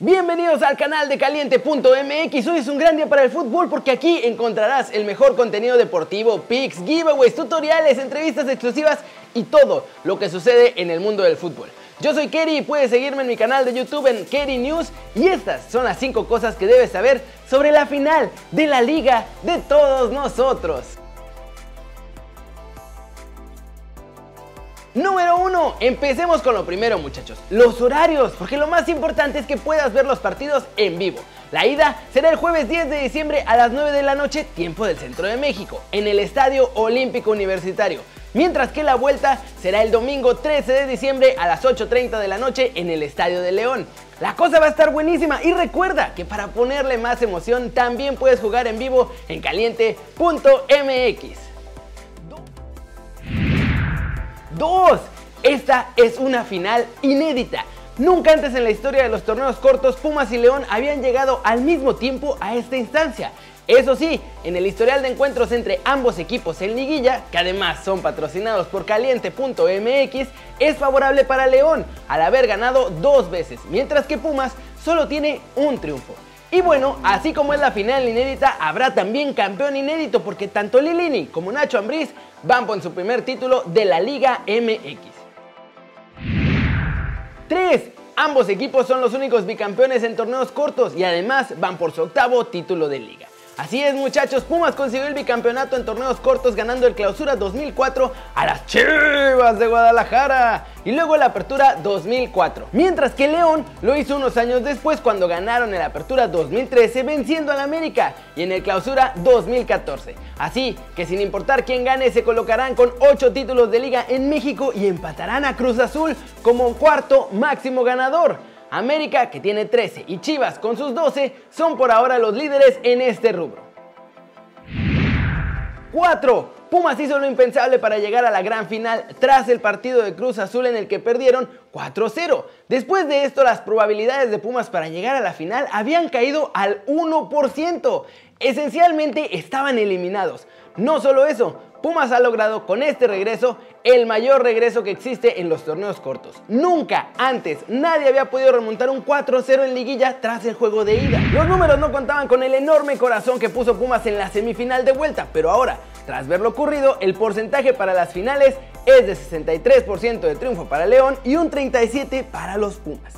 Bienvenidos al canal de caliente.mx, hoy es un gran día para el fútbol porque aquí encontrarás el mejor contenido deportivo, pics, giveaways, tutoriales, entrevistas exclusivas y todo lo que sucede en el mundo del fútbol. Yo soy Kerry y puedes seguirme en mi canal de YouTube en Kerry News y estas son las 5 cosas que debes saber sobre la final de la liga de todos nosotros. Número 1, empecemos con lo primero muchachos, los horarios, porque lo más importante es que puedas ver los partidos en vivo. La ida será el jueves 10 de diciembre a las 9 de la noche, tiempo del centro de México, en el Estadio Olímpico Universitario. Mientras que la vuelta será el domingo 13 de diciembre a las 8.30 de la noche en el Estadio de León. La cosa va a estar buenísima y recuerda que para ponerle más emoción también puedes jugar en vivo en caliente.mx. 2. Esta es una final inédita. Nunca antes en la historia de los torneos cortos Pumas y León habían llegado al mismo tiempo a esta instancia. Eso sí, en el historial de encuentros entre ambos equipos en liguilla, que además son patrocinados por caliente.mx, es favorable para León al haber ganado dos veces, mientras que Pumas solo tiene un triunfo. Y bueno, así como es la final inédita, habrá también campeón inédito porque tanto Lilini como Nacho Ambriz van por su primer título de la Liga MX. 3. Ambos equipos son los únicos bicampeones en torneos cortos y además van por su octavo título de liga. Así es muchachos, Pumas consiguió el bicampeonato en torneos cortos ganando el Clausura 2004 a las Chivas de Guadalajara y luego la Apertura 2004. Mientras que León lo hizo unos años después cuando ganaron el Apertura 2013 venciendo al América y en el Clausura 2014. Así que sin importar quién gane se colocarán con 8 títulos de liga en México y empatarán a Cruz Azul como cuarto máximo ganador. América, que tiene 13, y Chivas, con sus 12, son por ahora los líderes en este rubro. 4. Pumas hizo lo impensable para llegar a la gran final tras el partido de Cruz Azul en el que perdieron 4-0. Después de esto, las probabilidades de Pumas para llegar a la final habían caído al 1%. Esencialmente estaban eliminados. No solo eso, Pumas ha logrado con este regreso el mayor regreso que existe en los torneos cortos. Nunca antes nadie había podido remontar un 4-0 en liguilla tras el juego de ida. Los números no contaban con el enorme corazón que puso Pumas en la semifinal de vuelta, pero ahora, tras ver lo ocurrido, el porcentaje para las finales es de 63% de triunfo para León y un 37% para los Pumas.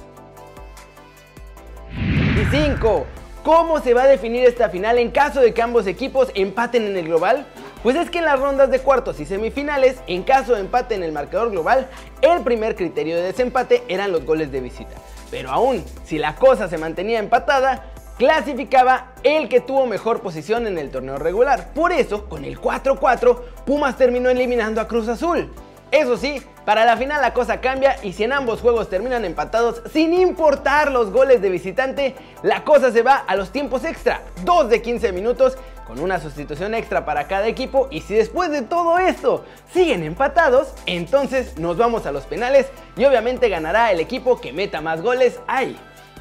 Y 5. ¿Cómo se va a definir esta final en caso de que ambos equipos empaten en el global? Pues es que en las rondas de cuartos y semifinales, en caso de empate en el marcador global, el primer criterio de desempate eran los goles de visita. Pero aún, si la cosa se mantenía empatada, clasificaba el que tuvo mejor posición en el torneo regular. Por eso, con el 4-4, Pumas terminó eliminando a Cruz Azul. Eso sí, para la final la cosa cambia y si en ambos juegos terminan empatados sin importar los goles de visitante, la cosa se va a los tiempos extra, 2 de 15 minutos con una sustitución extra para cada equipo y si después de todo esto siguen empatados, entonces nos vamos a los penales y obviamente ganará el equipo que meta más goles ahí.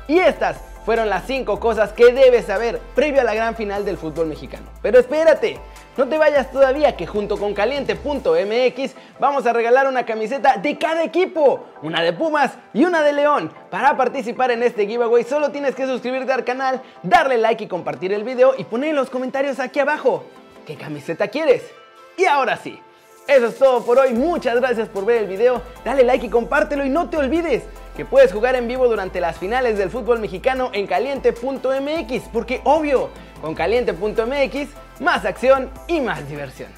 Y estas fueron las 5 cosas que debes saber previo a la gran final del fútbol mexicano. Pero espérate, no te vayas todavía que junto con caliente.mx vamos a regalar una camiseta de cada equipo, una de Pumas y una de León. Para participar en este giveaway solo tienes que suscribirte al canal, darle like y compartir el video y poner en los comentarios aquí abajo qué camiseta quieres. Y ahora sí, eso es todo por hoy, muchas gracias por ver el video, dale like y compártelo y no te olvides que puedes jugar en vivo durante las finales del fútbol mexicano en caliente.mx, porque obvio, con caliente.mx, más acción y más diversión.